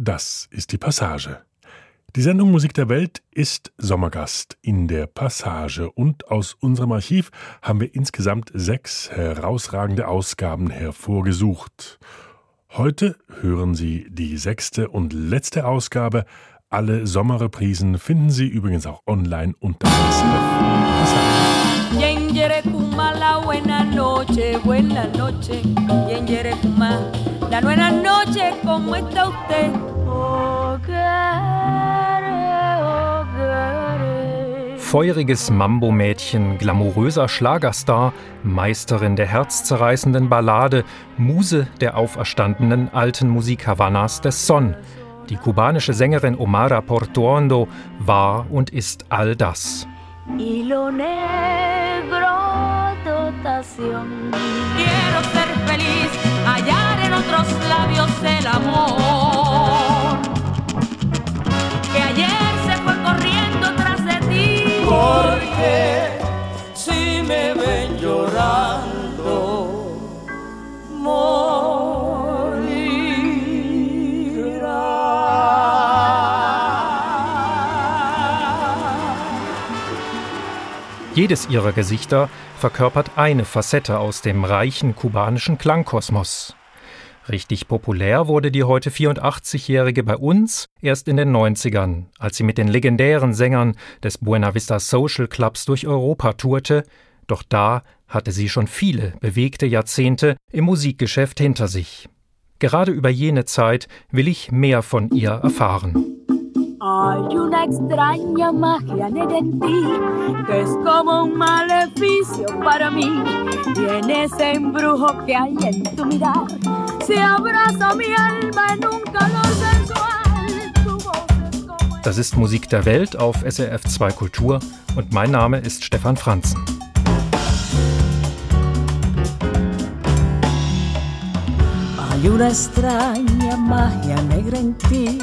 Das ist die Passage. Die Sendung Musik der Welt ist Sommergast in der Passage und aus unserem Archiv haben wir insgesamt sechs herausragende Ausgaben hervorgesucht. Heute hören Sie die sechste und letzte Ausgabe. Alle Sommerreprisen finden Sie übrigens auch online unter La buenas noches, ¿cómo está usted? Feuriges Mambo-Mädchen, glamouröser Schlagerstar, Meisterin der herzzerreißenden Ballade, Muse der auferstandenen alten Musik Havanas des Son. Die kubanische Sängerin Omara Portuondo war und ist all das. Quiero ser feliz, hallar en otros labios el amor. Que ayer se fue corriendo tras de ti. Porque si me ven llorando, Jedes ihrer Gesichter verkörpert eine Facette aus dem reichen kubanischen Klangkosmos. Richtig populär wurde die heute 84-Jährige bei uns erst in den 90ern, als sie mit den legendären Sängern des Buena Vista Social Clubs durch Europa tourte, doch da hatte sie schon viele bewegte Jahrzehnte im Musikgeschäft hinter sich. Gerade über jene Zeit will ich mehr von ihr erfahren. Hay una extraña magia en ti que es como un maleficio para mí. Y en ese embrujo que hay en tu mirar se abraza mi alma en un calor sensual. Das ist Musik der Welt auf SRF 2 Kultur und mein Name ist Stefan Franzen. Hay una extraña magia negra en ti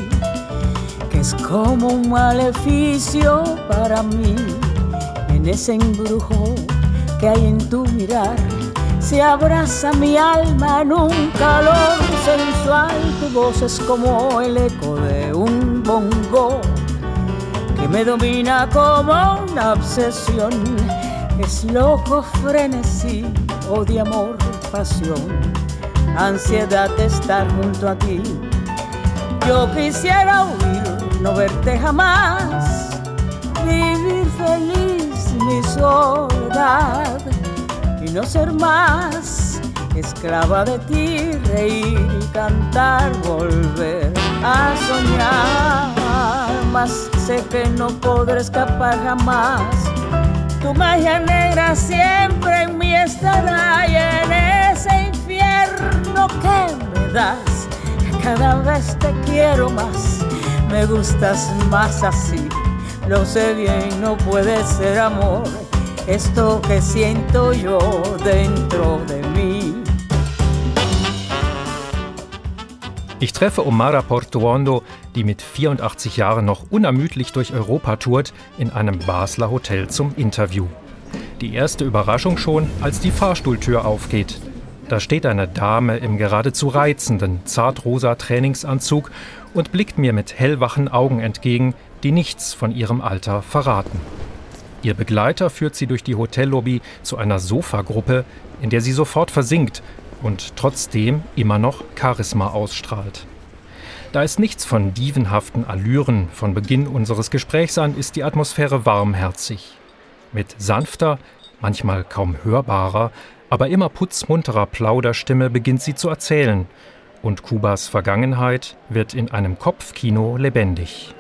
es como un maleficio para mí. En ese embrujo que hay en tu mirar, se abraza mi alma en un calor sensual. Tu voz es como el eco de un bongo que me domina como una obsesión. Es loco frenesí o de amor, pasión, ansiedad de estar junto a ti. Yo quisiera huir no verte jamás, vivir feliz mi soledad y no ser más esclava de ti, reír y cantar, volver a soñar. Mas sé que no podré escapar jamás. Tu magia negra siempre en mí estará y en ese infierno que me das, cada vez te quiero más me gustas más así. Lo sé bien, no puede ser amor, esto que siento yo dentro de mí. Ich treffe Omara Portuondo, die mit 84 Jahren noch unermüdlich durch Europa tourt, in einem Basler Hotel zum Interview. Die erste Überraschung schon, als die Fahrstuhltür aufgeht. Da steht eine Dame im geradezu reizenden, zartrosa Trainingsanzug und blickt mir mit hellwachen Augen entgegen, die nichts von ihrem Alter verraten. Ihr Begleiter führt sie durch die Hotellobby zu einer Sofagruppe, in der sie sofort versinkt und trotzdem immer noch Charisma ausstrahlt. Da es nichts von dievenhaften Allüren von Beginn unseres Gesprächs an, ist die Atmosphäre warmherzig. Mit sanfter, manchmal kaum hörbarer, aber immer putzmunterer Plauderstimme beginnt sie zu erzählen und Kubas Vergangenheit wird in einem Kopfkino lebendig.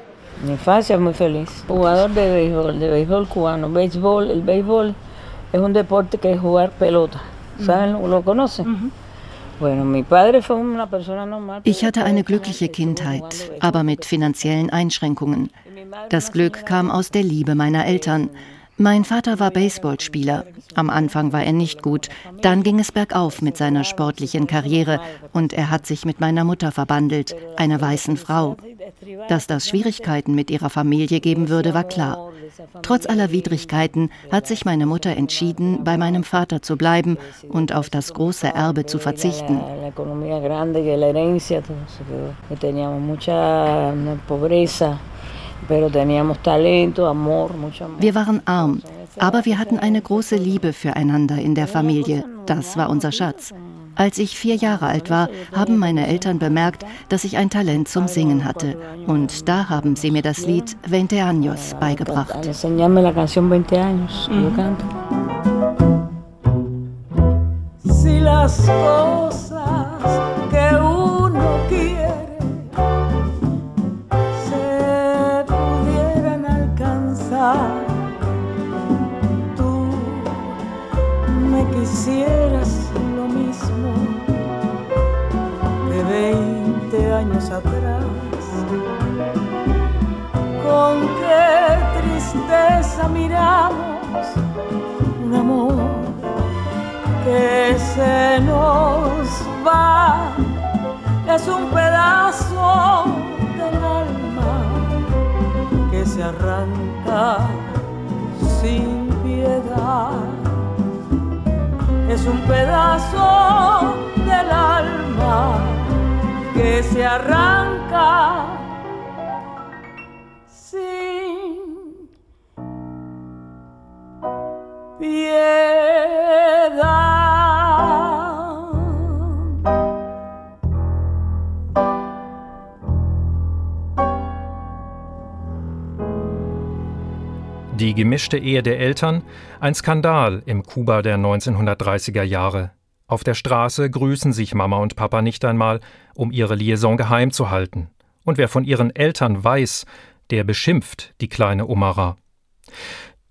Mi infancia muy feliz. Jugador de béisbol, de béisbol cubano. Béisbol, el béisbol es un deporte que es jugar pelota. ¿Saben? ¿Lo conocen? Ich hatte eine glückliche Kindheit, aber mit finanziellen Einschränkungen. Das Glück kam aus der Liebe meiner Eltern. Mein Vater war Baseballspieler. Am Anfang war er nicht gut. Dann ging es bergauf mit seiner sportlichen Karriere und er hat sich mit meiner Mutter verbandelt, einer weißen Frau. Dass das Schwierigkeiten mit ihrer Familie geben würde, war klar. Trotz aller Widrigkeiten hat sich meine Mutter entschieden, bei meinem Vater zu bleiben und auf das große Erbe zu verzichten. Wir waren arm, aber wir hatten eine große Liebe füreinander in der Familie. Das war unser Schatz. Als ich vier Jahre alt war, haben meine Eltern bemerkt, dass ich ein Talent zum Singen hatte. Und da haben sie mir das Lied Veinte Años beigebracht. Si quisieras lo mismo que 20 años atrás. Con qué tristeza miramos un amor que se nos va, es un pedazo del alma que se arranca sin piedad. Es un pedazo del alma que se arranca sin. Die gemischte Ehe der Eltern, ein Skandal im Kuba der 1930er Jahre. Auf der Straße grüßen sich Mama und Papa nicht einmal, um ihre Liaison geheim zu halten. Und wer von ihren Eltern weiß, der beschimpft die kleine Omara.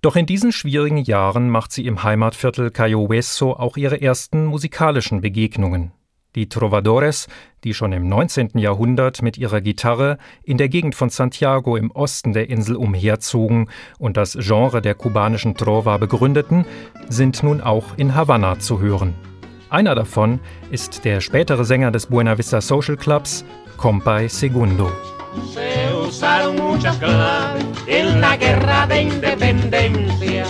Doch in diesen schwierigen Jahren macht sie im Heimatviertel Cayo Hueso auch ihre ersten musikalischen Begegnungen. Die Trovadores, die schon im 19. Jahrhundert mit ihrer Gitarre in der Gegend von Santiago im Osten der Insel umherzogen und das Genre der kubanischen Trova begründeten, sind nun auch in Havanna zu hören. Einer davon ist der spätere Sänger des Buena Vista Social Clubs, Compay Segundo. Se usaron muchas claves en la guerra de independencia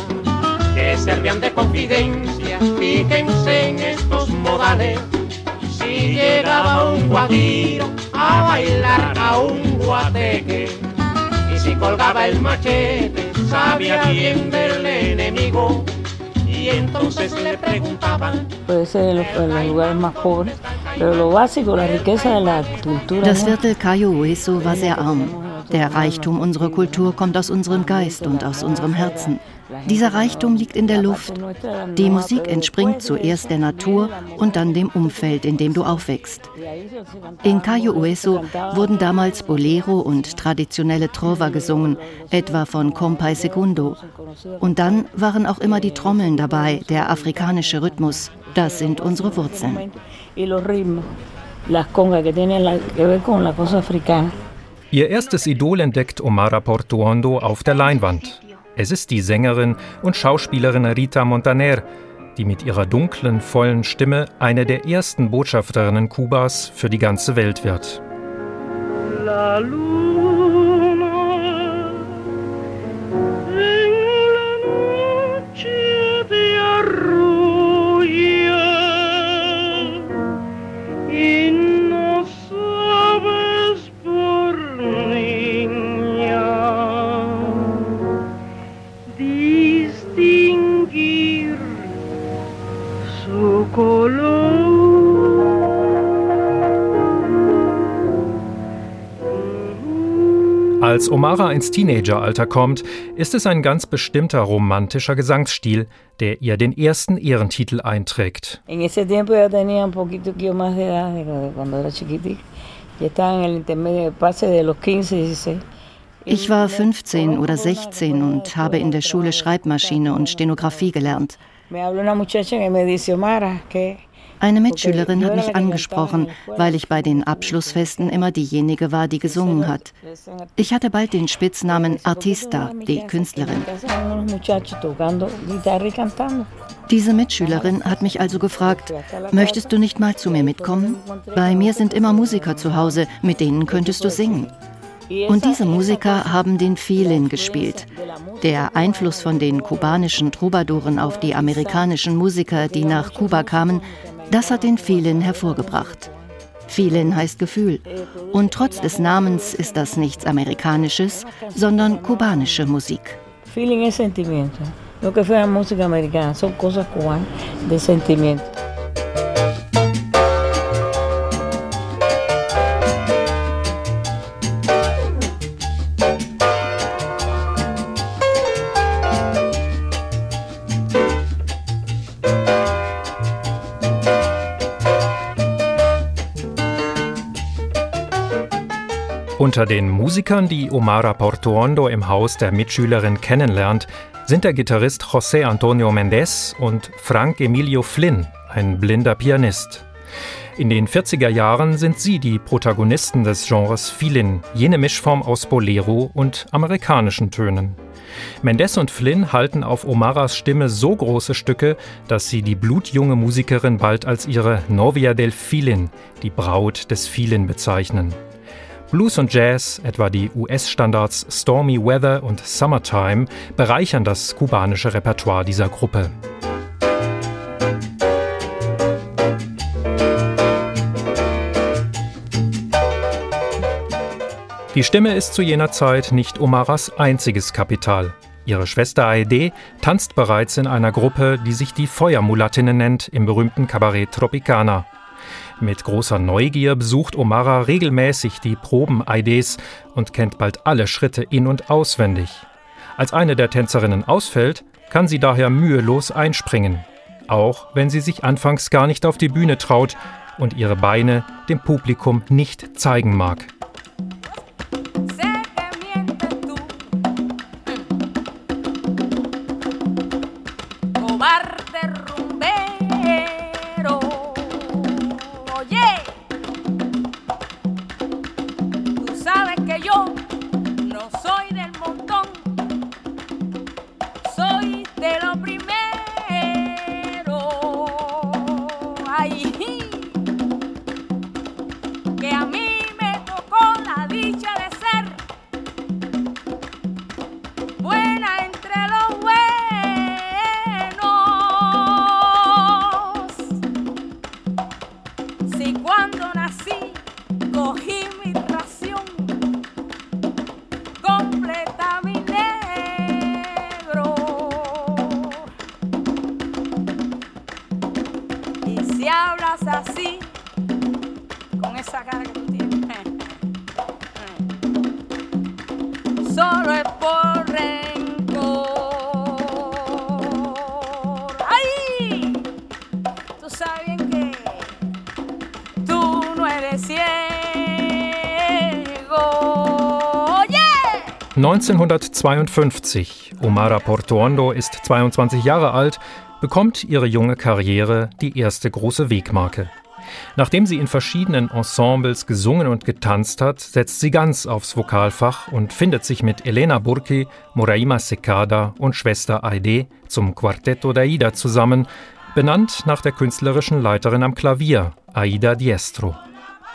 que servían de confidencia. Fíjense en estos modales llegaba un guajiro a bailar a un guateque. Y si colgaba el machete, sabía bien del enemigo. Y entonces le preguntaban. Puede ser en los, en los lugares más pobres, pero lo básico, la riqueza de la cultura. Das Viertel Cayo Hueso war sehr arm. Der Reichtum unserer Kultur kommt aus unserem Geist und aus unserem Herzen. Dieser Reichtum liegt in der Luft. Die Musik entspringt zuerst der Natur und dann dem Umfeld, in dem du aufwächst. In Cayo Hueso wurden damals Bolero und traditionelle Trova gesungen, etwa von Compay Segundo. Und dann waren auch immer die Trommeln dabei, der afrikanische Rhythmus. Das sind unsere Wurzeln. Ihr erstes Idol entdeckt Omara Portuondo auf der Leinwand. Es ist die Sängerin und Schauspielerin Rita Montaner, die mit ihrer dunklen, vollen Stimme eine der ersten Botschafterinnen Kubas für die ganze Welt wird. La Als Omara ins Teenageralter kommt, ist es ein ganz bestimmter romantischer Gesangsstil, der ihr den ersten Ehrentitel einträgt. Ich war 15 oder 16 und habe in der Schule Schreibmaschine und Stenografie gelernt. Eine Mitschülerin hat mich angesprochen, weil ich bei den Abschlussfesten immer diejenige war, die gesungen hat. Ich hatte bald den Spitznamen Artista, die Künstlerin. Diese Mitschülerin hat mich also gefragt, möchtest du nicht mal zu mir mitkommen? Bei mir sind immer Musiker zu Hause, mit denen könntest du singen. Und diese Musiker haben den Filin gespielt. Der Einfluss von den kubanischen Troubadouren auf die amerikanischen Musiker, die nach Kuba kamen, das hat den Filin hervorgebracht. Filin heißt Gefühl. Und trotz des Namens ist das nichts Amerikanisches, sondern kubanische Musik. Feeling es sentimiento. Lo que fue la música americana son cosas cubanas de sentimiento. Unter den Musikern, die Omara Portuondo im Haus der Mitschülerin kennenlernt, sind der Gitarrist José Antonio Méndez und Frank Emilio Flynn, ein blinder Pianist. In den 40er Jahren sind sie die Protagonisten des Genres Filin, jene Mischform aus Bolero und amerikanischen Tönen. Mendes und Flynn halten auf Omaras Stimme so große Stücke, dass sie die blutjunge Musikerin bald als ihre Novia del Filin, die Braut des Filin, bezeichnen. Blues und Jazz, etwa die US-Standards Stormy Weather und Summertime, bereichern das kubanische Repertoire dieser Gruppe. Die Stimme ist zu jener Zeit nicht Omaras einziges Kapital. Ihre Schwester Aide tanzt bereits in einer Gruppe, die sich die Feuermulattinnen nennt, im berühmten Kabarett Tropicana. Mit großer Neugier besucht Omara regelmäßig die Proben-IDs und kennt bald alle Schritte in- und auswendig. Als eine der Tänzerinnen ausfällt, kann sie daher mühelos einspringen. Auch wenn sie sich anfangs gar nicht auf die Bühne traut und ihre Beine dem Publikum nicht zeigen mag. 1952. Omara Portuondo ist 22 Jahre alt, bekommt ihre junge Karriere die erste große Wegmarke. Nachdem sie in verschiedenen Ensembles gesungen und getanzt hat, setzt sie ganz aufs Vokalfach und findet sich mit Elena Burki, Moraima Secada und Schwester Aide zum Quartetto da Ida zusammen, benannt nach der künstlerischen Leiterin am Klavier, Aida Diestro.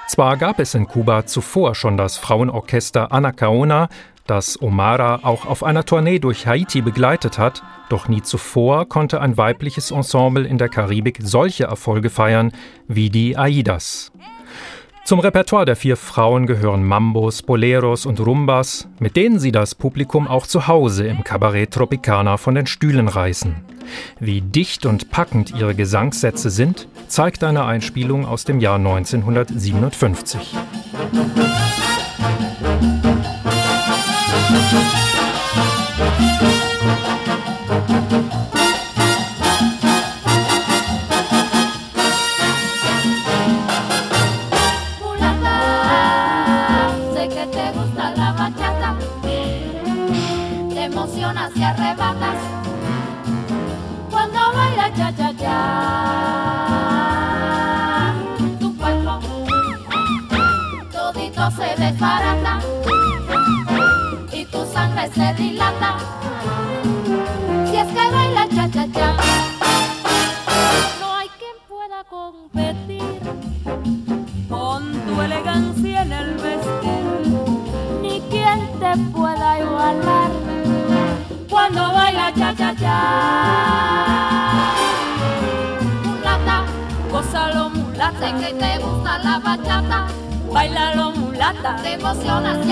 Zwar gab es in Kuba zuvor schon das Frauenorchester Anacaona, das Omara auch auf einer Tournee durch Haiti begleitet hat, doch nie zuvor konnte ein weibliches Ensemble in der Karibik solche Erfolge feiern wie die Aidas. Zum Repertoire der vier Frauen gehören Mambos, Boleros und Rumbas, mit denen sie das Publikum auch zu Hause im Cabaret Tropicana von den Stühlen reißen. Wie dicht und packend ihre Gesangssätze sind, zeigt eine Einspielung aus dem Jahr 1957. Musik Se dilata. Si es que baila cha cha cha. No hay quien pueda competir con tu elegancia en el vestir, ni quien te pueda igualar cuando baila cha cha cha. Mulata, gózalo mulata, sé que te gusta la bachata. Bailalo mulata, te emocionas y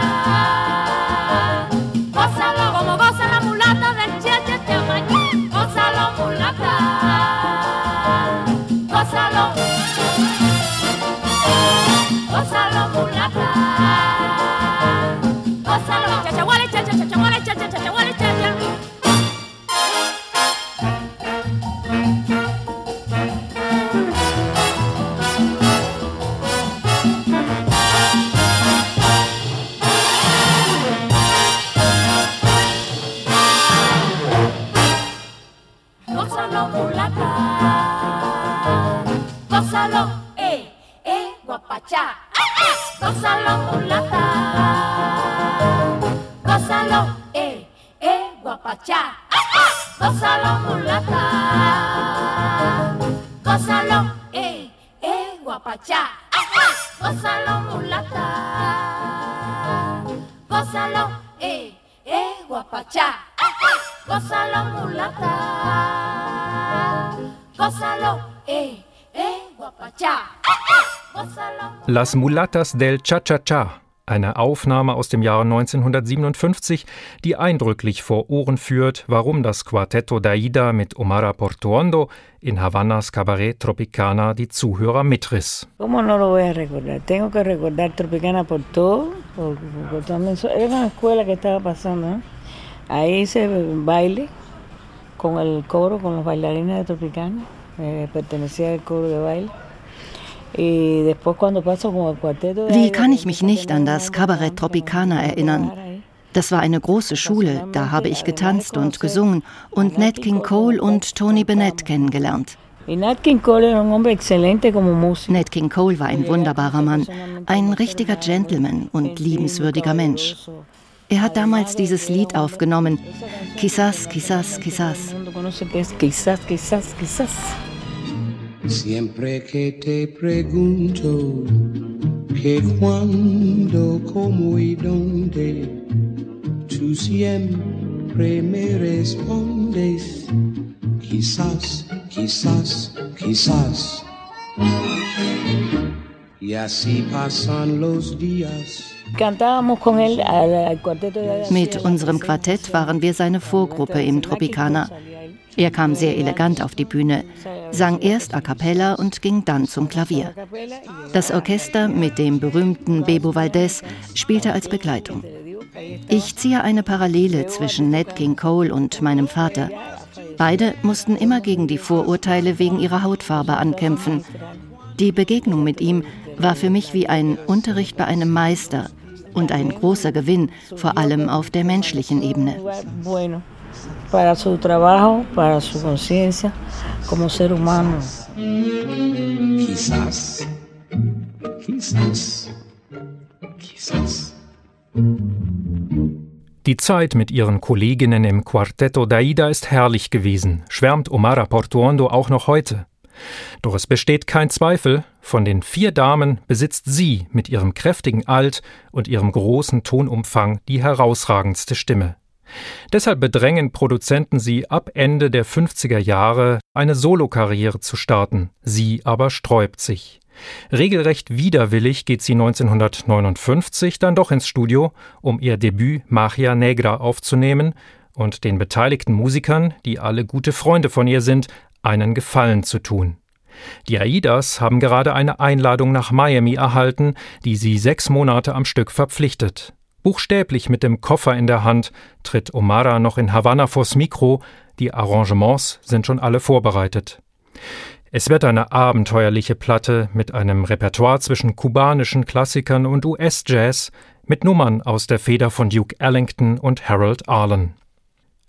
Las Mulatas del Cha-Cha-Cha, eine Aufnahme aus dem Jahre 1957, die eindrücklich vor Ohren führt, warum das Quartetto d'Aida mit Omar Portuondo in Havannas Cabaret Tropicana die Zuhörer mitriss. ¿Cómo no lo voy a recordar? Tengo que recordar Tropicana por todo, por, por so- era una escuela que estaba pasando. ¿no? Ahí hice baile con el coro, con los bailarines de Tropicana, eh, pertenecía al coro de baile. Wie kann ich mich nicht an das Cabaret Tropicana erinnern? Das war eine große Schule, da habe ich getanzt und gesungen und Nat King Cole und Tony Bennett kennengelernt. Nat King Cole war ein wunderbarer Mann, ein richtiger Gentleman und liebenswürdiger Mensch. Er hat damals dieses Lied aufgenommen, Quizás, quizás, quizás. Siempre que te pregunto que cuándo, cómo y dónde, tú siempre me respondes, quizás, quizás, quizás. Y así pasan los días. Mit unserem Quartett waren wir seine Vorgruppe im Tropicana. Er kam sehr elegant auf die Bühne, sang erst a cappella und ging dann zum Klavier. Das Orchester mit dem berühmten Bebo Valdez spielte als Begleitung. Ich ziehe eine Parallele zwischen Nat King Cole und meinem Vater. Beide mussten immer gegen die Vorurteile wegen ihrer Hautfarbe ankämpfen. Die Begegnung mit ihm war für mich wie ein Unterricht bei einem Meister und ein großer Gewinn, vor allem auf der menschlichen Ebene. Para su trabajo, para su conciencia como ser humano. Quizás, quizás, quizás. Die Zeit mit ihren Kolleginnen im Quartetto d'Aida ist herrlich gewesen, schwärmt Omar Portuondo auch noch heute. Doch es besteht kein Zweifel, von den vier Damen besitzt sie mit ihrem kräftigen Alt und ihrem großen Tonumfang die herausragendste Stimme. Deshalb bedrängen Produzenten sie ab Ende der 50er Jahre, eine Solokarriere zu starten. Sie aber sträubt sich. Regelrecht widerwillig geht sie 1959 dann doch ins Studio, um ihr Debüt Magia Negra aufzunehmen und den beteiligten Musikern, die alle gute Freunde von ihr sind, einen Gefallen zu tun. Die Aidas haben gerade eine Einladung nach Miami erhalten, die sie sechs Monate am Stück verpflichtet. Buchstäblich mit dem Koffer in der Hand tritt Omara noch in Havanna vors Mikro, die Arrangements sind schon alle vorbereitet. Es wird eine abenteuerliche Platte mit einem Repertoire zwischen kubanischen Klassikern und US-Jazz, mit Nummern aus der Feder von Duke Ellington und Harold Arlen.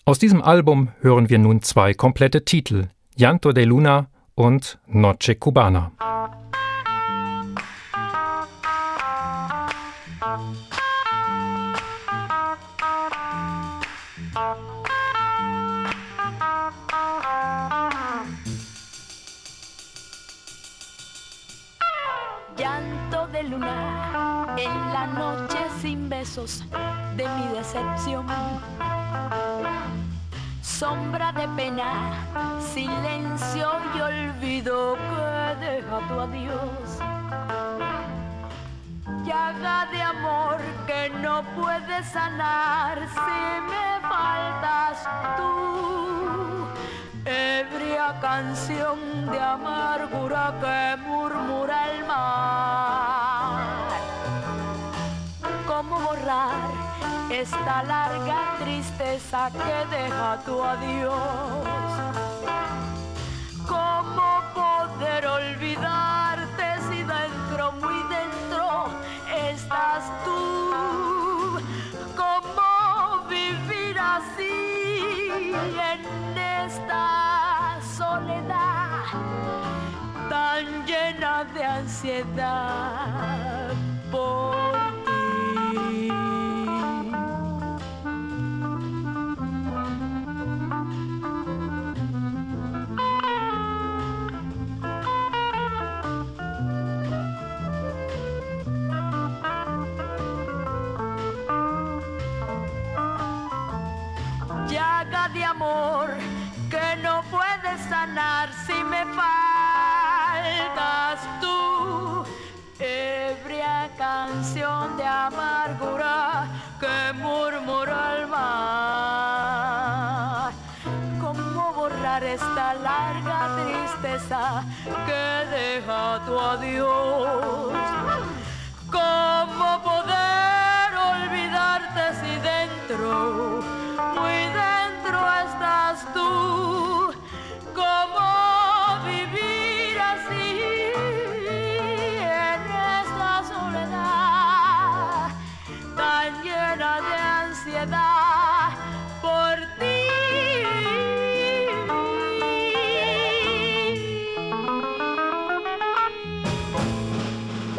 Aus diesem Album hören wir nun zwei komplette Titel, Llanto de Luna und Noche Cubana. Llanto de luna en la noche sin besos de mi decepción. Sombra de pena, silencio y olvido que deja tu adiós. Llaga de amor que no puedes sanar si me faltas tú. Ebria canción de amargura que murmura el mar. ¿Cómo borrar esta larga tristeza que deja tu adiós? ¿Cómo poder olvidarte ansiedad deja tu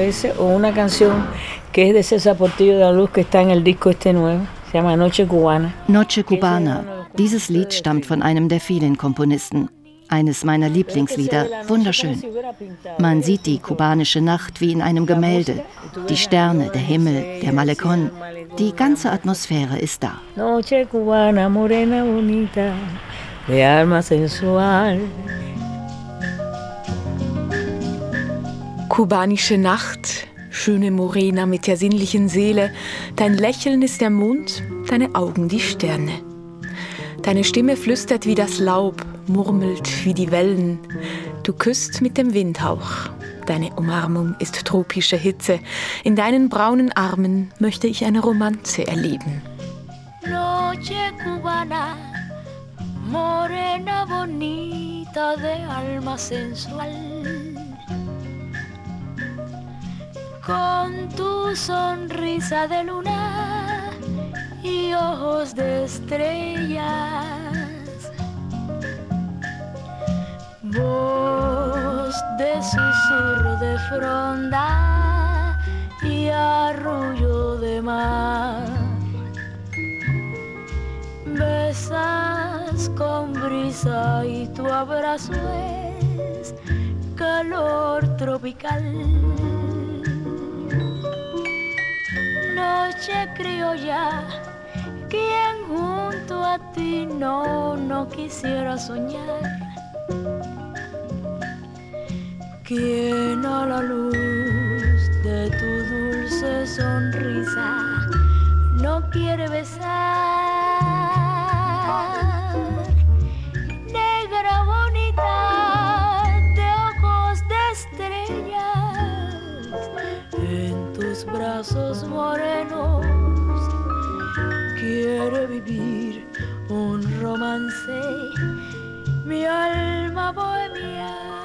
Ese, o una canción que es de César Portillo de la Luz que está en el disco este nuevo, se llama Noche Cubana. Noche Cubana. Dieses Lied stammt von einem der vielen Komponisten. Eines meiner Lieblingslieder, wunderschön. Man sieht die kubanische Nacht wie in einem Gemälde. Die Sterne, der Himmel, der Malecón. Die ganze Atmosphäre ist da. Noche cubana, morena bonita, de alma sensual. Kubanische Nacht, schöne Morena mit der sinnlichen Seele, dein Lächeln ist der Mond, deine Augen die Sterne. Deine Stimme flüstert wie das Laub, murmelt wie die Wellen. Du küsst mit dem Windhauch. Deine Umarmung ist tropische Hitze. In deinen braunen Armen möchte ich eine Romanze erleben. Noche cubana, morena bonita de alma sensual. Con tu sonrisa de luna y ojos de estrellas. Voz de susurro de fronda y arrullo de mar. Besas con brisa y tu abrazo es calor tropical. Noche criolla, quien junto a ti no, no quisiera soñar. Quien a la luz de tu dulce sonrisa no quiere besar. Brazos morenos quiere vivir un romance, mi alma bohemia.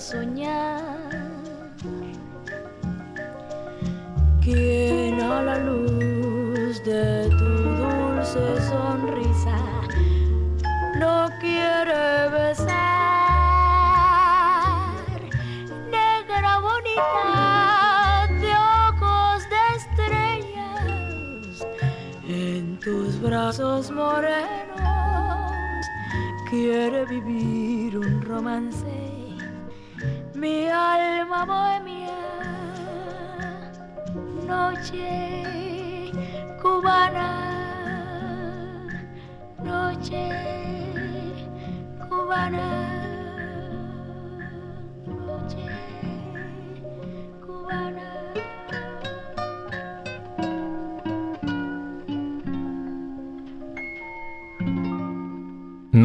soñar.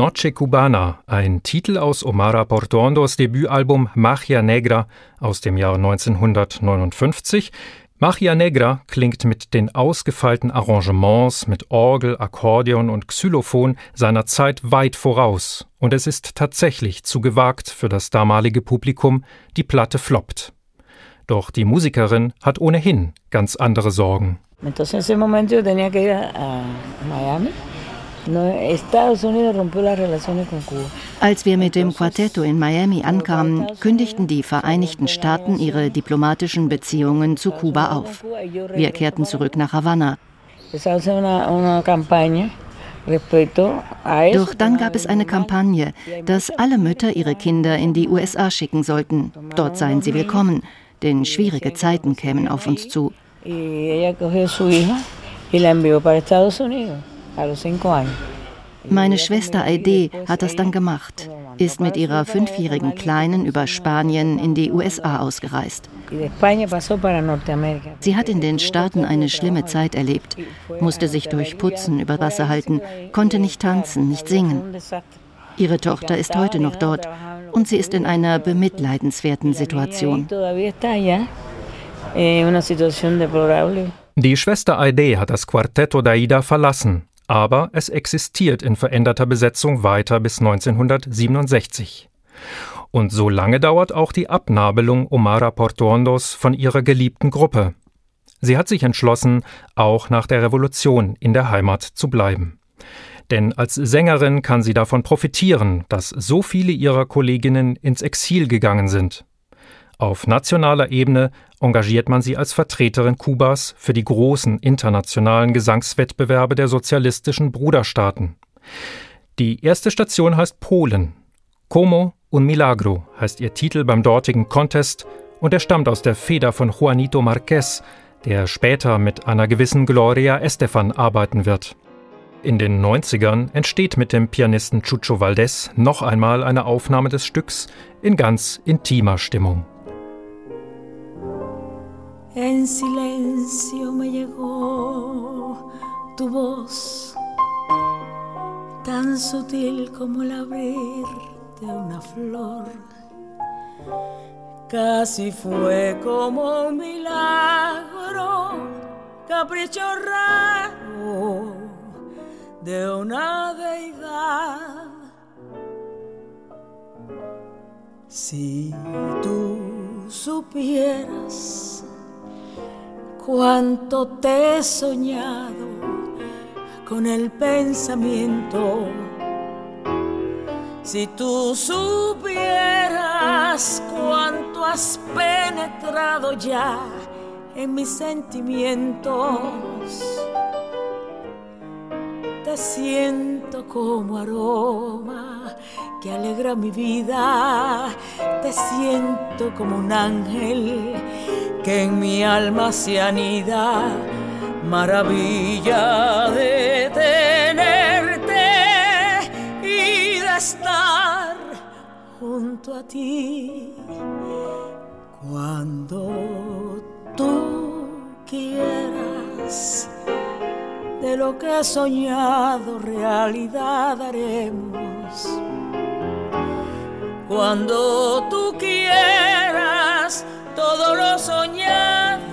Noche Cubana, ein Titel aus Omara Portuondos Debütalbum Magia Negra aus dem Jahr 1959. Magia Negra klingt mit den ausgefeilten Arrangements mit Orgel, Akkordeon und Xylophon seiner Zeit weit voraus, und es ist tatsächlich zu gewagt für das damalige Publikum, die Platte floppt. Doch die Musikerin hat ohnehin ganz andere Sorgen. Entonces en ese momento yo tenía que ir a Miami. Als wir mit dem Quartetto in Miami ankamen, kündigten die Vereinigten Staaten ihre diplomatischen Beziehungen zu Kuba auf. Wir kehrten zurück nach Havanna. Doch dann gab es eine Kampagne, dass alle Mütter ihre Kinder in die USA schicken sollten. Dort seien sie willkommen, denn schwierige Zeiten kämen auf uns zu. Meine Schwester Aide hat das dann gemacht, ist mit ihrer fünfjährigen Kleinen über Spanien in die USA ausgereist. Sie hat in den Staaten eine schlimme Zeit erlebt, musste sich durch Putzen über Wasser halten, konnte nicht tanzen, nicht singen. Ihre Tochter ist heute noch dort und sie ist in einer bemitleidenswerten Situation. Die Schwester Aide hat das Quartetto d'Aida verlassen, aber es existiert in veränderter Besetzung weiter bis 1967. Und so lange dauert auch die Abnabelung Omara Portuondos von ihrer geliebten Gruppe. Sie hat sich entschlossen, auch nach der Revolution in der Heimat zu bleiben. Denn als Sängerin kann sie davon profitieren, dass so viele ihrer Kolleginnen ins Exil gegangen sind. Auf nationaler Ebene engagiert man sie als Vertreterin Kubas für die großen internationalen Gesangswettbewerbe der sozialistischen Bruderstaaten. Die erste Station heißt Polen. Como un Milagro heißt ihr Titel beim dortigen Contest und er stammt aus der Feder von Juanito Marquez, der später mit einer gewissen Gloria Estefan arbeiten wird. In den 90ern entsteht mit dem Pianisten Chucho Valdés noch einmal eine Aufnahme des Stücks in ganz intimer Stimmung. En silencio me llegó tu voz, tan sutil como el abrir de una flor. Casi fue como un milagro, capricho raro de una deidad. Si tú supieras cuánto te he soñado con el pensamiento. Si tú supieras cuánto has penetrado ya en mis sentimientos, te siento como aroma que alegra mi vida, te siento como un ángel que en mi alma se anida, maravilla de tenerte y de estar junto a ti cuando tú quieras. De lo que he soñado, realidad haremos. Cuando tú quieras, todo lo soñado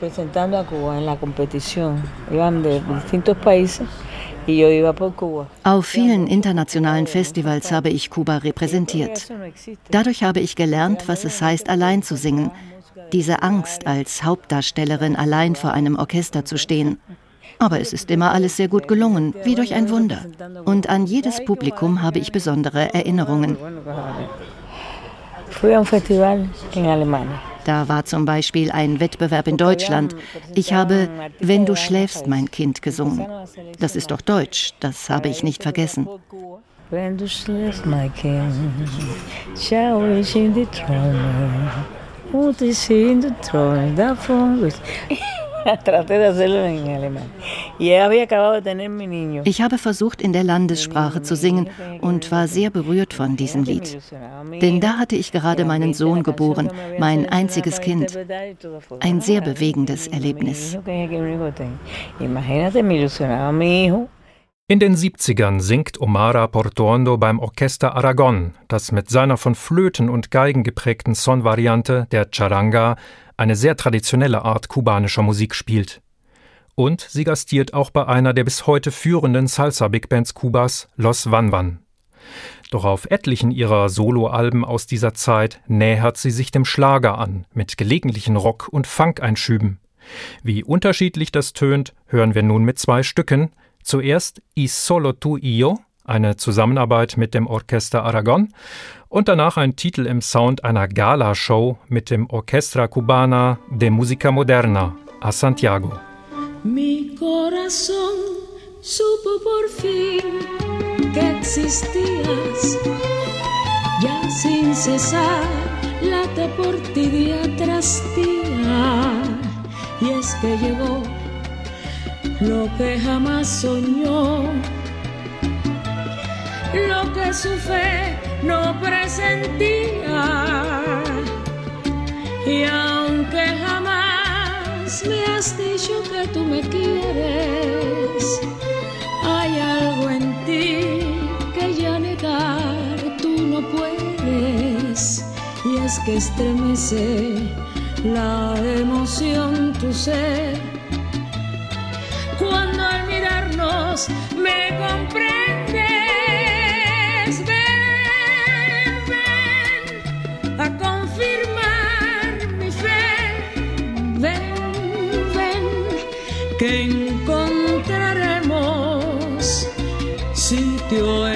representando a Cuba en la competición. Iban de distintos países. Auf vielen internationalen Festivals habe ich Kuba repräsentiert. Dadurch habe ich gelernt, was es heißt, allein zu singen. Diese Angst, als Hauptdarstellerin allein vor einem Orchester zu stehen. Aber es ist immer alles sehr gut gelungen, wie durch ein Wunder. Und an jedes Publikum habe ich besondere Erinnerungen. Fui a un festival en Alemania. Da war zum Beispiel ein Wettbewerb in Deutschland. Ich habe Wenn du schläfst, mein Kind gesungen. Das ist doch Deutsch, das habe ich nicht vergessen. Wenn du schläfst, mein Kind, schau ich in die Träume. Und ich in die Träume davon. Traté de hacerlo en alemán. Y había acabado de tener mi niño. Ich habe versucht, in der Landessprache zu singen und war sehr berührt von diesem Lied. Denn da hatte ich gerade meinen Sohn geboren, mein einziges Kind. Ein sehr bewegendes Erlebnis. Imagínate, me ilusionaba mi hijo. In den 70ern singt Omara Portuondo beim Orchester Aragon, das mit seiner von Flöten und Geigen geprägten Son-Variante, der Charanga, eine sehr traditionelle Art kubanischer Musik spielt. Und sie gastiert auch bei einer der bis heute führenden Salsa-Big Bands Kubas, Los Van Van. Doch auf etlichen ihrer Soloalben aus dieser Zeit nähert sie sich dem Schlager an, mit gelegentlichen Rock- und Funk-Einschüben. Wie unterschiedlich das tönt, hören wir nun mit zwei Stücken. Zuerst Y Solo Tu Yo, eine Zusammenarbeit mit dem Orchester Aragon, und danach ein Titel im Sound einer Gala-Show mit dem Orchestra Cubana de Música Moderna a Santiago. Mi corazón supo por fin que existías. Ya sin cesar late por ti día tras día. Y es que llegó lo que jamás soñó, lo que su fe no presentía. Y aunque jamás me has dicho que tú me quieres, hay algo en ti que ya negar tú no puedes. Y es que estremece la emoción tu ser. Cuando al mirarnos me comprendes, encontraremos sitio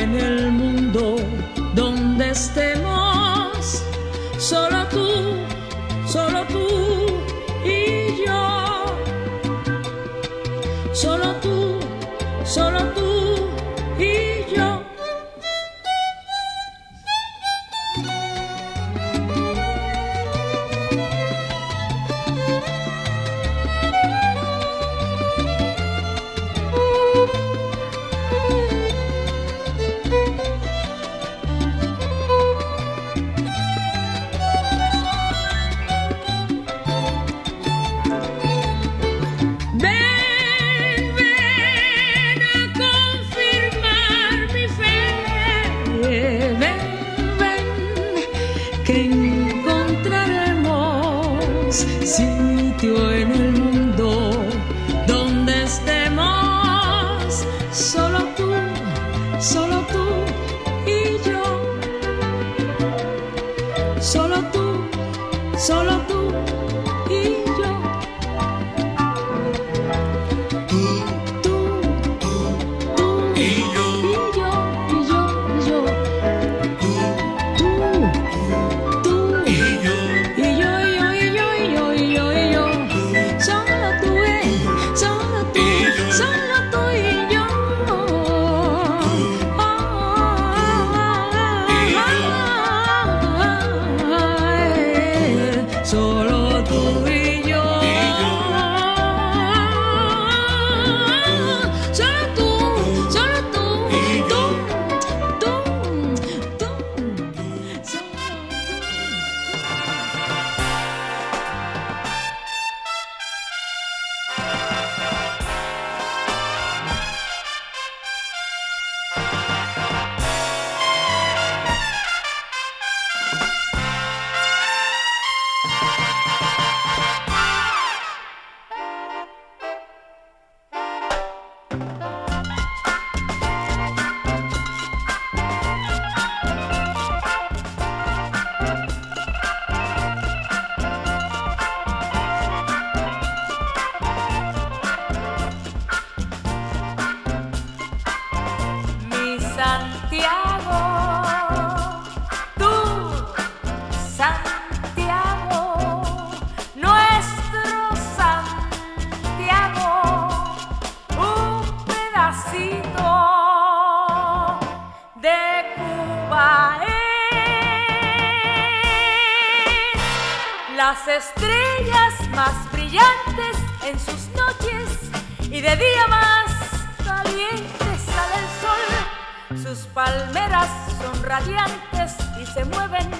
son radiantes y se mueven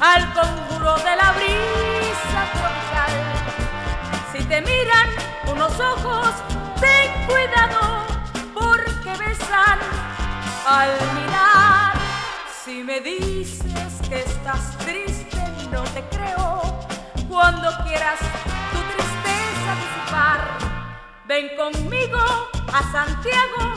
al conjuro de la brisa tropical. Si te miran unos ojos, ten cuidado porque besan al mirar. Si me dices que estás triste, no te creo. Cuando quieras tu tristeza disipar, ven conmigo a Santiago,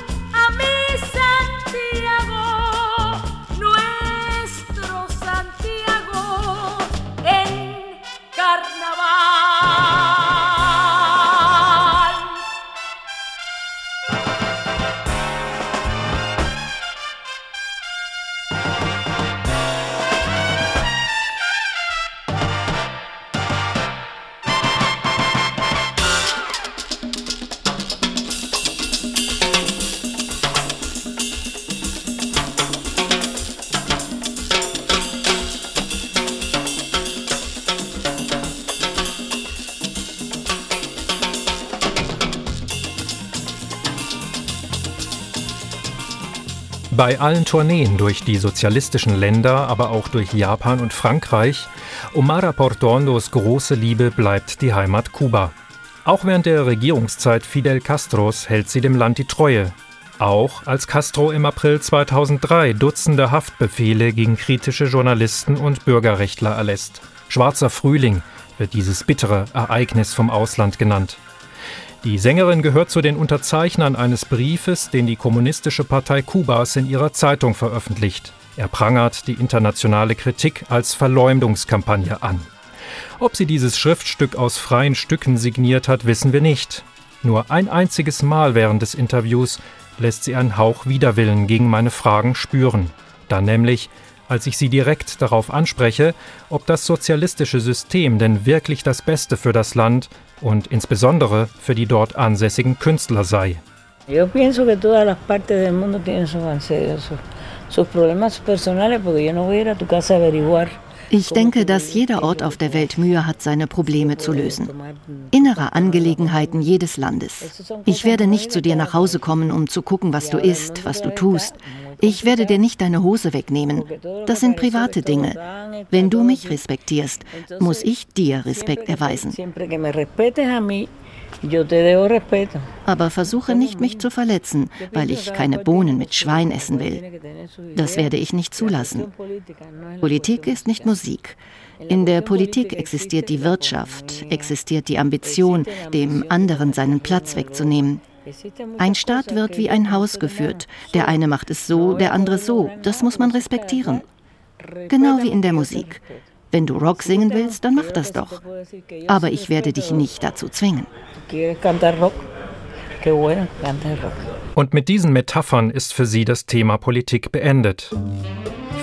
Bei allen Tourneen durch die sozialistischen Länder, aber auch durch Japan und Frankreich, Omara Portuondos große Liebe bleibt die Heimat Kuba. Auch während der Regierungszeit Fidel Castros hält sie dem Land die Treue. Auch als Castro im April 2003 Dutzende Haftbefehle gegen kritische Journalisten und Bürgerrechtler erlässt. Schwarzer Frühling wird dieses bittere Ereignis vom Ausland genannt. Die Sängerin gehört zu den Unterzeichnern eines Briefes, den die Kommunistische Partei Kubas in ihrer Zeitung veröffentlicht. Er prangert die internationale Kritik als Verleumdungskampagne an. Ob sie dieses Schriftstück aus freien Stücken signiert hat, wissen wir nicht. Nur ein einziges Mal während des Interviews lässt sie einen Hauch Widerwillen gegen meine Fragen spüren. Dann nämlich, als ich sie direkt darauf anspreche, ob das sozialistische System denn wirklich das Beste für das Land und insbesondere für die dort ansässigen Künstler sei. Yo pienso que todas las partes del mundo tienen sus, sus, sus problemas personales, porque yo no voy a ir a tu casa a averiguar. Ich denke, dass jeder Ort auf der Welt Mühe hat, seine Probleme zu lösen. Innere Angelegenheiten jedes Landes. Ich werde nicht zu dir nach Hause kommen, um zu gucken, was du isst, was du tust. Ich werde dir nicht deine Hose wegnehmen. Das sind private Dinge. Wenn du mich respektierst, muss ich dir Respekt erweisen. Aber versuche nicht, mich zu verletzen, weil ich keine Bohnen mit Schwein essen will. Das werde ich nicht zulassen. Politik ist nicht Musik. In der Politik existiert die Wirtschaft, existiert die Ambition, dem anderen seinen Platz wegzunehmen. Ein Staat wird wie ein Haus geführt. Der eine macht es so, der andere so. Das muss man respektieren. Genau wie in der Musik. Wenn du Rock singen willst, dann mach das doch. Aber ich werde dich nicht dazu zwingen. Und mit diesen Metaphern ist für sie das Thema Politik beendet.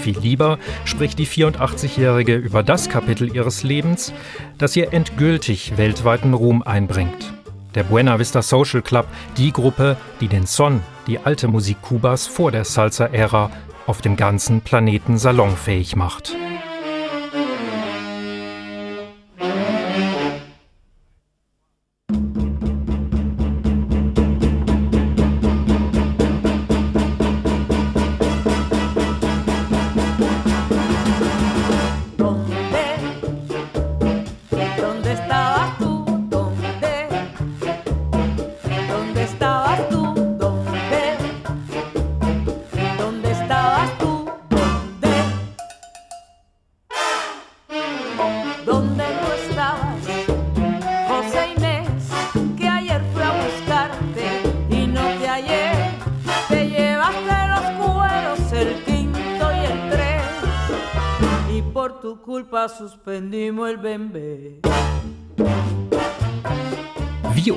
Viel lieber spricht die 84-Jährige über das Kapitel ihres Lebens, das ihr endgültig weltweiten Ruhm einbringt. Der Buena Vista Social Club, die Gruppe, die den Son, die alte Musik Kubas vor der Salsa-Ära, auf dem ganzen Planeten salonfähig macht.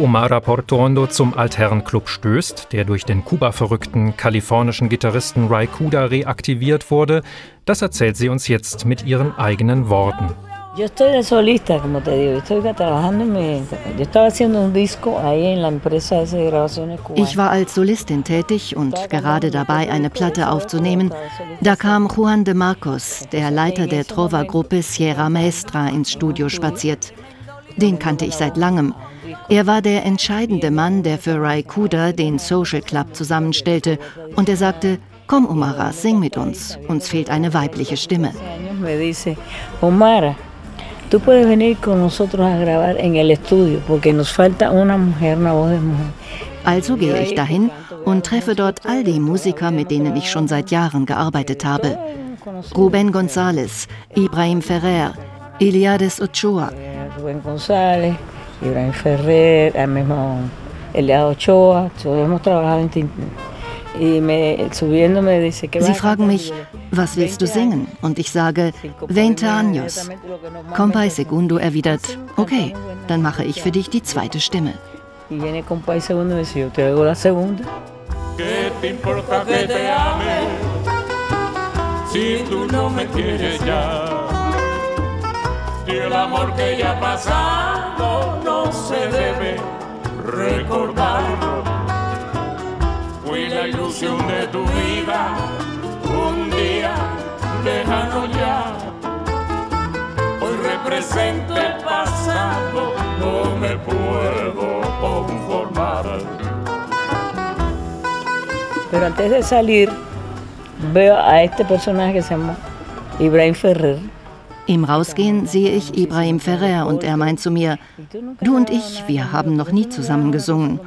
Wie Omara Portondo zum Altherrenclub stößt, der durch den Kuba-verrückten kalifornischen Gitarristen Ray Kuda reaktiviert wurde, das erzählt sie uns jetzt mit ihren eigenen Worten. Yo estoy de solista, como te digo. Yo estoy trabajando en mi. Yo estaba haciendo un disco ahí en la empresa de grabaciones cubanas. Ich war als Solistin tätig und gerade dabei, eine Platte aufzunehmen. Da kam Juan de Marcos, der Leiter der Trova-Gruppe Sierra Maestra, ins Studio spaziert. Den kannte ich seit langem. Er war der entscheidende Mann, der für Rai Kuda den Social Club zusammenstellte. Und er sagte, komm Omara, sing mit uns. Uns fehlt eine weibliche Stimme. Me dice, Omara, tú puedes venir con nosotros a grabar en el estudio, porque nos falta una mujer, una voz de mujer. Also gehe ich dahin und treffe dort all die Musiker, mit denen ich schon seit Jahren gearbeitet habe. Ruben González, Ibrahim Ferrer, Eliades Ochoa. Rubén González, Ibrahim Ferrer, el mismo Eliado Ochoa, todos hemos trabajado en Sie fragen mich, was willst du singen? Und ich sage, 20 años. Compay Segundo erwidert, okay, dann mache ich für dich die zweite Stimme. Y viene con País Segundo y me dice, yo te hago la segunda. ¿Qué te importa que te ame si tú no me quieres ya? Y el amor que ya ha no se debe recordar. Fui la ilusión de tu vida, un día lejano ya. Hoy representa el pasado, no me puedo conformar. Pero antes de salir, veo a este personaje que se llama Ibrahim Ferrer. Im Rausgehen sehe ich Ibrahim Ferrer und er meint zu mir, du und ich, wir haben noch nie zusammen gesungen.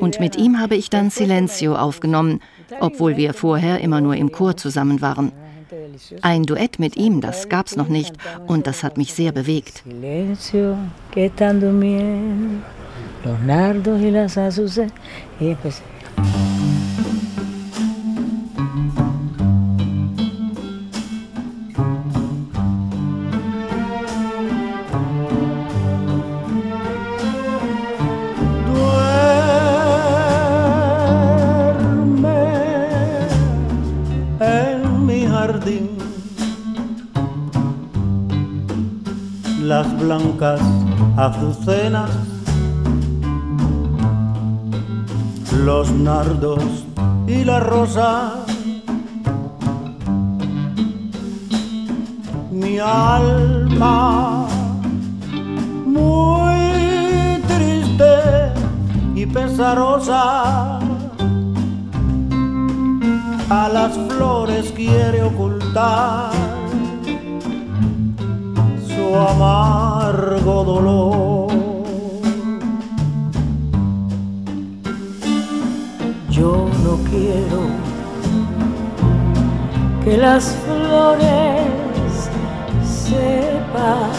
Und mit ihm habe ich dann Silencio aufgenommen, obwohl wir vorher immer nur im Chor zusammen waren. Ein Duett mit ihm, das gab's noch nicht und das hat mich sehr bewegt. Los nardos y las azucenas. Blancas azucenas, los nardos y la rosa. Mi alma muy triste y pesarosa a las flores quiere ocultar amargo dolor. Yo no quiero que las flores sepan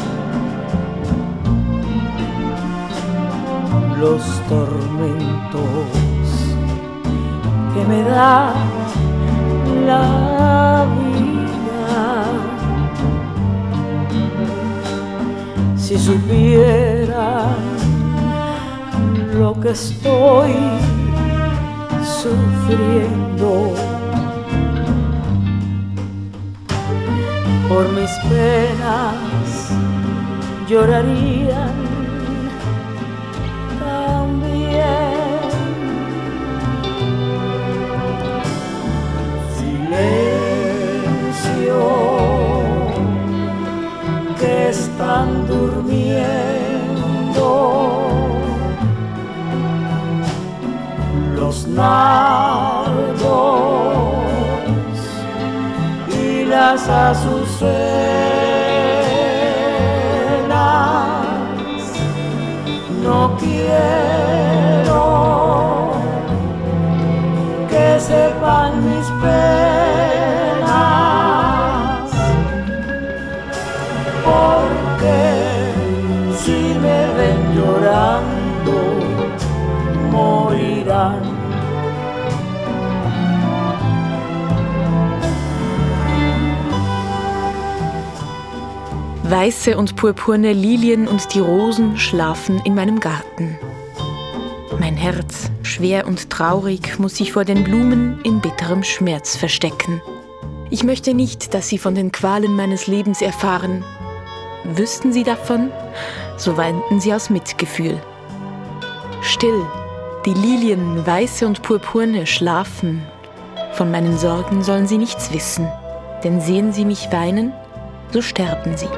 los tormentos que me da la vida. Si supieran lo que estoy sufriendo. Por mis penas, llorarían están durmiendo los nardos y las azucenas. Weiße und purpurne Lilien und die Rosen schlafen in meinem Garten. Mein Herz, schwer und traurig, muss sich vor den Blumen in bitterem Schmerz verstecken. Ich möchte nicht, dass sie von den Qualen meines Lebens erfahren. Wüssten sie davon, so weinten sie aus Mitgefühl. Still, die Lilien, weiße und purpurne, schlafen. Von meinen Sorgen sollen sie nichts wissen, denn sehen sie mich weinen, so sterben sie.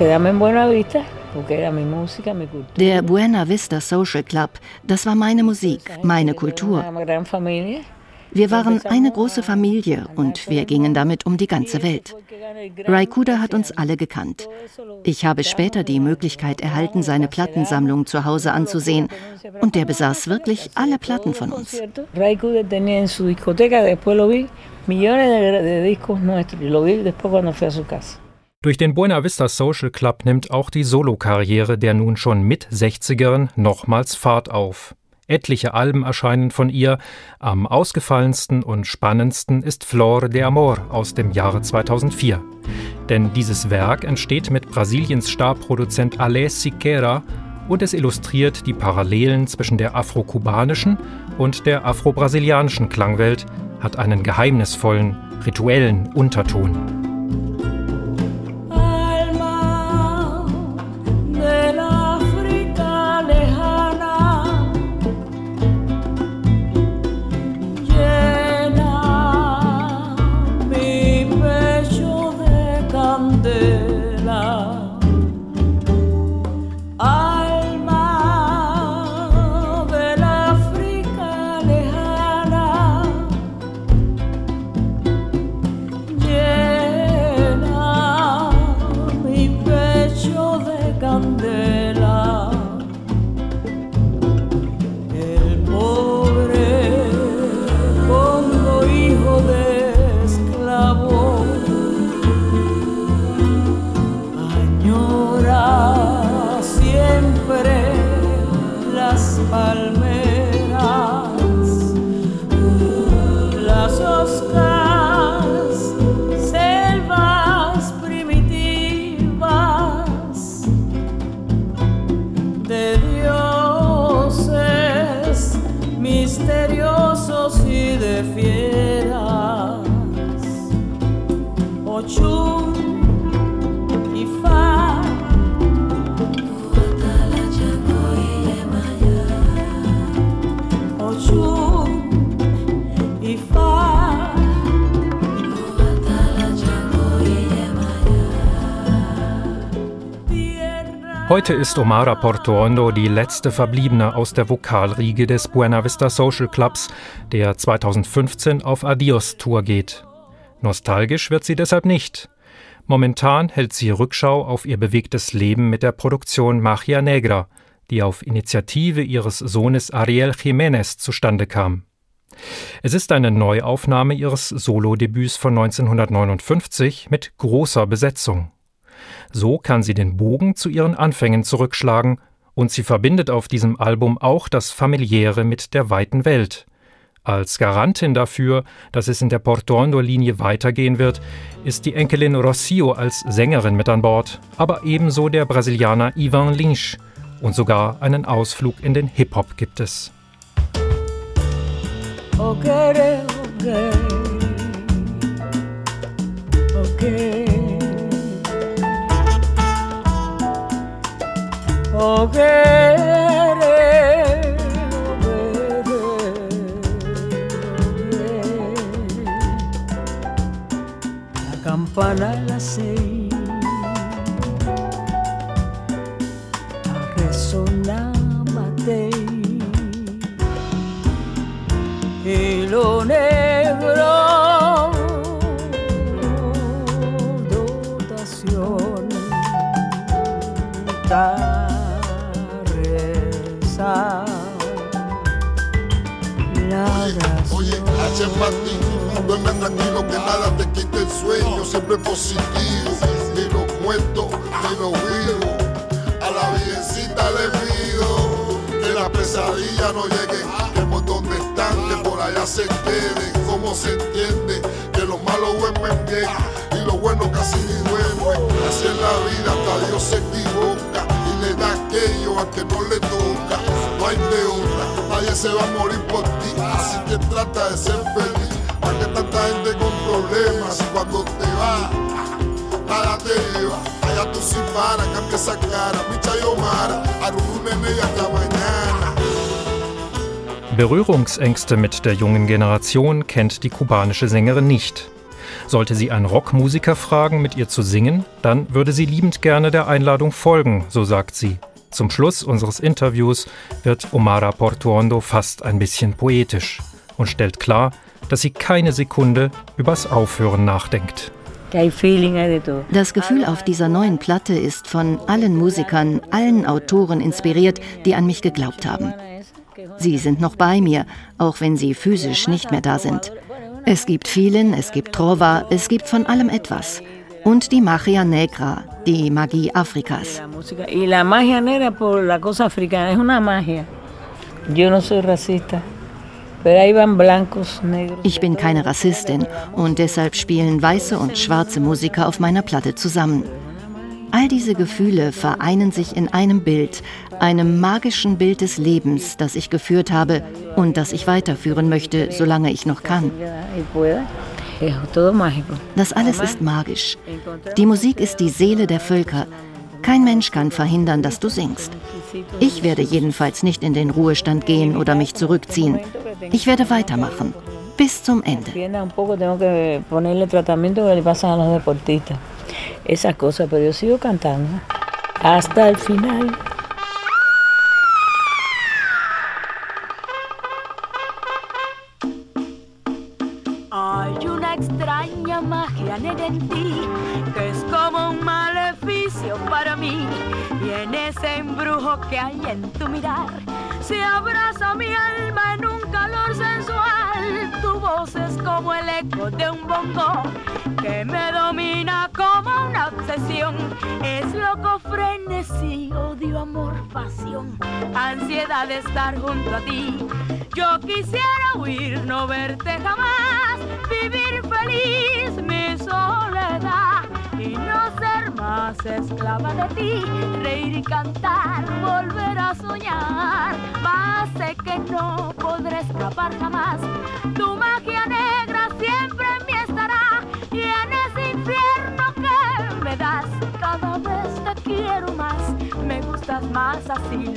Der Buena Vista Social Club, das war meine Musik, meine Kultur. Wir waren eine große Familie und wir gingen damit um die ganze Welt. Raikuda hat uns alle gekannt. Ich habe später die Möglichkeit erhalten, seine Plattensammlung zu Hause anzusehen. Und der besaß wirklich alle Platten von uns. Raikuda tenía en su discoteca, después lo vi, millones de discos nuestros, lo vi después cuando fui a su casa. Durch den Buena Vista Social Club nimmt auch die Solokarriere der nun schon mit 60ern nochmals Fahrt auf. Etliche Alben erscheinen von ihr. Am ausgefallensten und spannendsten ist Flor de Amor aus dem Jahre 2004. Denn dieses Werk entsteht mit Brasiliens Starproduzent Ale Siqueira und es illustriert die Parallelen zwischen der afrokubanischen und der afro-brasilianischen Klangwelt, hat einen geheimnisvollen, rituellen Unterton. Heute ist Omara Portondo die letzte Verbliebene aus der Vokalriege des Buena Vista Social Clubs, der 2015 auf Adios-Tour geht. Nostalgisch wird sie deshalb nicht. Momentan hält sie Rückschau auf ihr bewegtes Leben mit der Produktion Magia Negra, die auf Initiative ihres Sohnes Ariel Jiménez zustande kam. Es ist eine Neuaufnahme ihres Solodebüts von 1959 mit großer Besetzung. So kann sie den Bogen zu ihren Anfängen zurückschlagen, und sie verbindet auf diesem Album auch das Familiäre mit der weiten Welt. Als Garantin dafür, dass es in der Portondo-Linie weitergehen wird, ist die Enkelin Rossio als Sängerin mit an Bord, aber ebenso der Brasilianer Ivan Lynch. Und sogar einen Ausflug in den Hip-Hop gibt es. Okay, okay. Okay. Oh querer, La campana a las seis H para duerme tranquilo que nada te quite el sueño, siempre positivo, ni los muertos, ni los vivos. A la virgencita le pido que la pesadilla no llegue, que por donde están, que por allá se queden. Como se entiende que los malos duermen bien y los buenos casi ni duermen. Así es la vida, hasta Dios se equivoca y le da aquello a que no le toca. Hay de otra, nadie se va a morir por ti, así que trata de ser feliz. Para que tanta gente con problemas y cuando te va, nada te lleva. Allá tú sin para, cambia esa cara, Micha y Omara, Nene y hasta mañana. Berührungsängste mit der jungen Generation kennt die kubanische Sängerin nicht. Sollte sie einen Rockmusiker fragen, mit ihr zu singen, dann würde sie liebend gerne der Einladung folgen, so sagt sie. Zum Schluss unseres Interviews wird Omara Portuondo fast ein bisschen poetisch und stellt klar, dass sie keine Sekunde übers Aufhören nachdenkt. Das Gefühl auf dieser neuen Platte ist von allen Musikern, allen Autoren inspiriert, die an mich geglaubt haben. Sie sind noch bei mir, auch wenn sie physisch nicht mehr da sind. Es gibt vielen, es gibt Trova, es gibt von allem etwas. Und die Magia Negra, die Magie Afrikas. Ich bin keine Rassistin und deshalb spielen weiße und schwarze Musiker auf meiner Platte zusammen. All diese Gefühle vereinen sich in einem Bild, einem magischen Bild des Lebens, das ich geführt habe und das ich weiterführen möchte, solange ich noch kann. Das alles ist magisch. Die Musik ist die Seele der Völker. Kein Mensch kann verhindern, dass du singst. Ich werde jedenfalls nicht in den Ruhestand gehen oder mich zurückziehen. Ich werde weitermachen. Bis zum Ende. Esas cosas, pero hasta el final. Que es como un maleficio para mí. Y en ese embrujo que hay en tu mirar se abraza mi alma en un calor sensual. Es como el eco de un bongo que me domina como una obsesión. Es loco frenesí, odio, amor, pasión, ansiedad de estar junto a ti. Yo quisiera huir, no verte jamás, vivir feliz mi soledad y no ser más esclava de ti, reír y cantar, volver a soñar. Sé que no podré escapar jamás,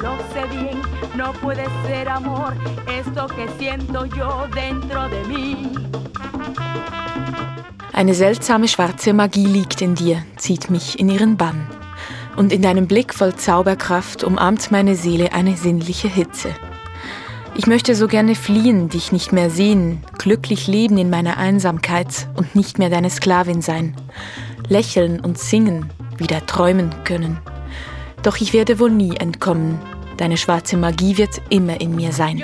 lo sé bien. No puede ser amor esto que siento yo dentro de mí. Eine seltsame schwarze Magie liegt in dir, zieht mich in ihren Bann. Und in deinem Blick voll Zauberkraft umarmt meine Seele eine sinnliche Hitze. Ich möchte so gerne fliehen, dich nicht mehr sehen, glücklich leben in meiner Einsamkeit und nicht mehr deine Sklavin sein, lächeln und singen, wieder träumen können. Doch ich werde wohl nie entkommen. Deine schwarze Magie wird immer in mir sein.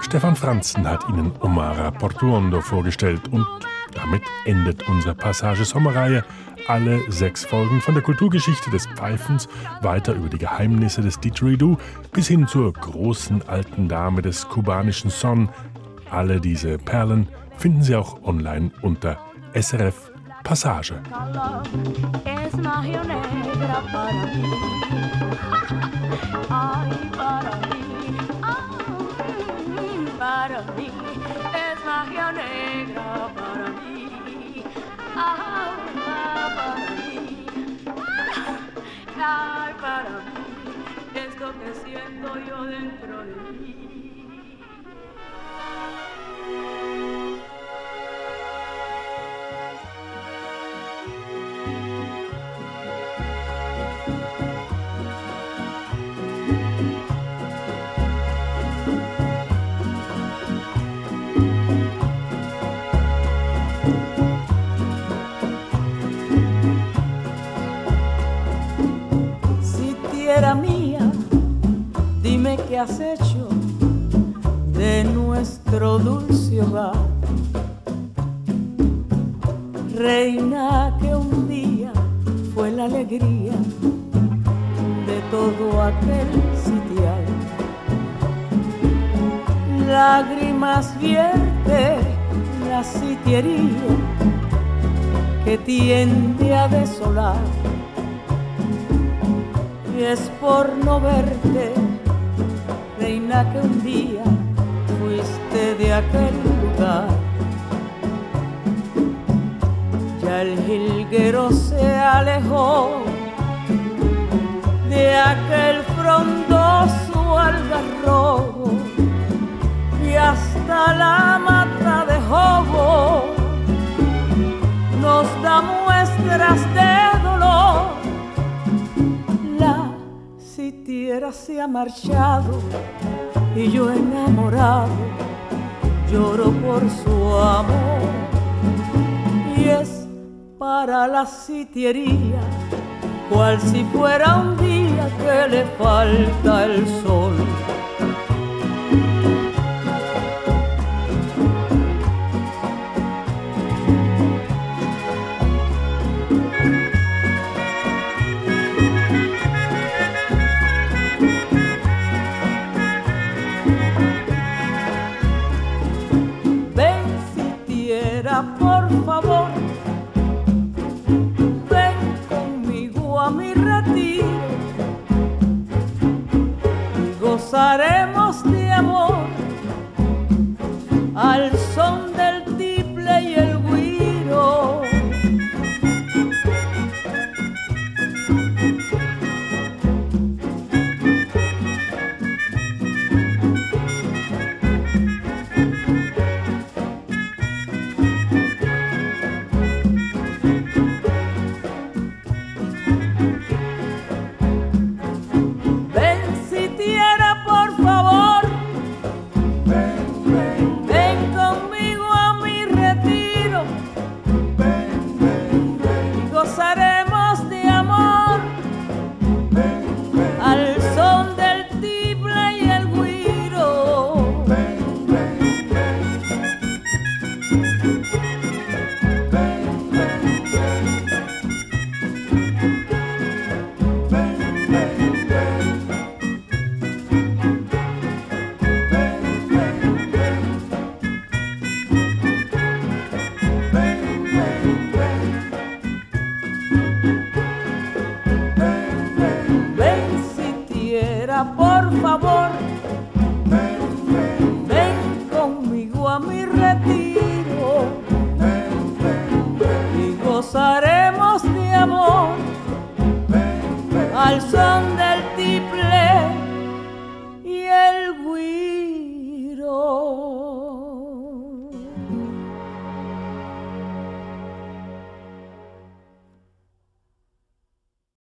Stefan Franzen hat Ihnen Omara Portuondo vorgestellt und damit endet unsere Passage Sommerreihe. Alle sechs Folgen von der Kulturgeschichte des Pfeifens, weiter über die Geheimnisse des Didgeridoo bis hin zur großen alten Dame des kubanischen Son. Alle diese Perlen finden Sie auch online unter SRF Passage. Para mí. Es magia negra para mí. Ah, para mí, esto que siento yo dentro de mí. Hecho de nuestro dulce hogar. Reina que un día fue la alegría de todo aquel sitial. Lágrimas vierte la sitiería que tiende a desolar. Y es por no verte